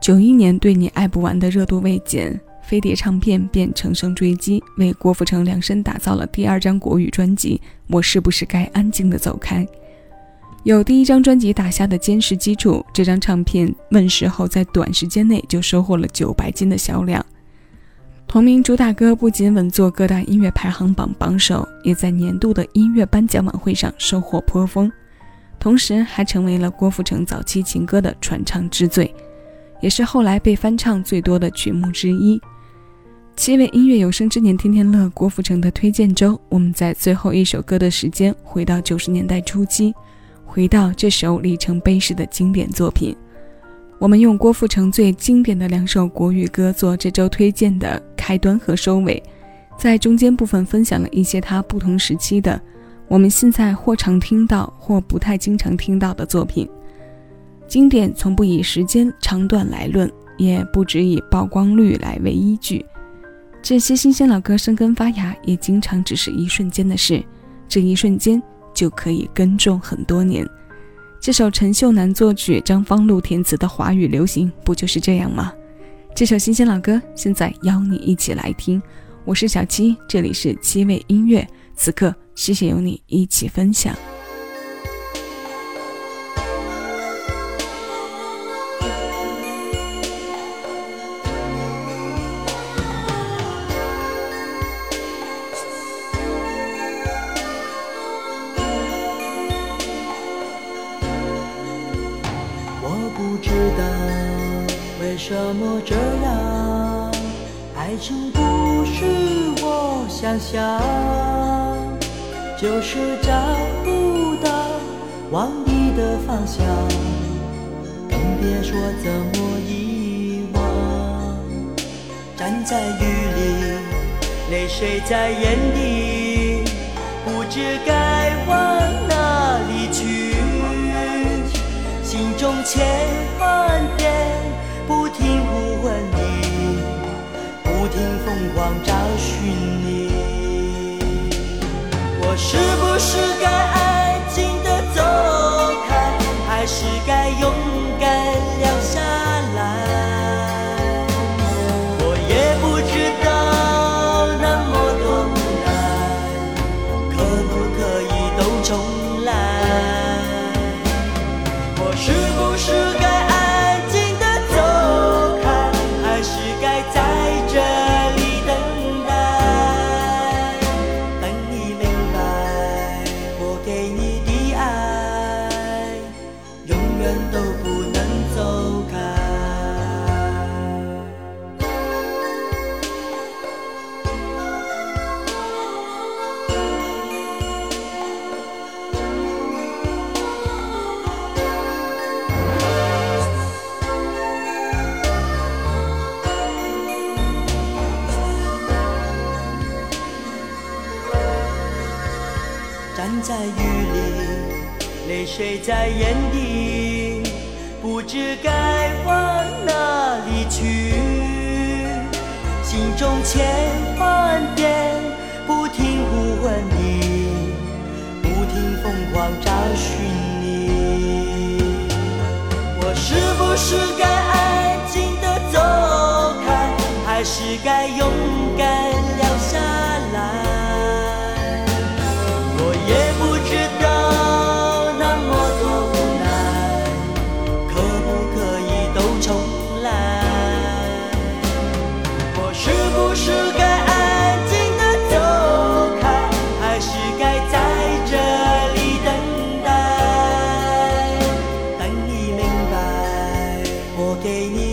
九一年对你爱不完的热度未减，飞碟唱片便乘胜追击，为郭富城量身打造了第二张国语专辑《我是不是该安静的走开》。有第一张专辑打下的坚实基础，这张唱片问世后，在短时间内就收获了九百斤的销量。同名主打歌不仅稳坐各大音乐排行榜榜首，也在年度的音乐颁奖晚会上收获颇丰，同时还成为了郭富城早期情歌的传唱之最。也是后来被翻唱最多的曲目之一。七位音乐有生之年天天乐郭富城的推荐周，我们在最后一首歌的时间回到九十年代初期，回到这首里程碑式的经典作品。我们用郭富城最经典的两首国语歌做这周推荐的开端和收尾，在中间部分分享了一些他不同时期的我们现在或常听到或不太经常听到的作品。经典从不以时间长短来论，也不只以曝光率来为依据。这些新鲜老歌生根发芽，也经常只是一瞬间的事，这一瞬间就可以耕种很多年。这首陈秀楠作曲、张方路填词的华语流行，不就是这样吗？这首新鲜老歌，现在邀你一起来听。我是小七，这里是七味音乐，此刻谢谢有你一起分享。不知道为什么这样？爱情不是我想象，就是找不到往你的方向，更别说怎么遗忘。站在雨里，泪水在眼底，不知该往心中千万遍。不停呼唤你，不停疯狂找寻你。我是不是该在雨里，泪水在眼底，不知该往哪里去。心中千万遍不停呼唤你，不停疯狂找寻你。我是不是该？给你。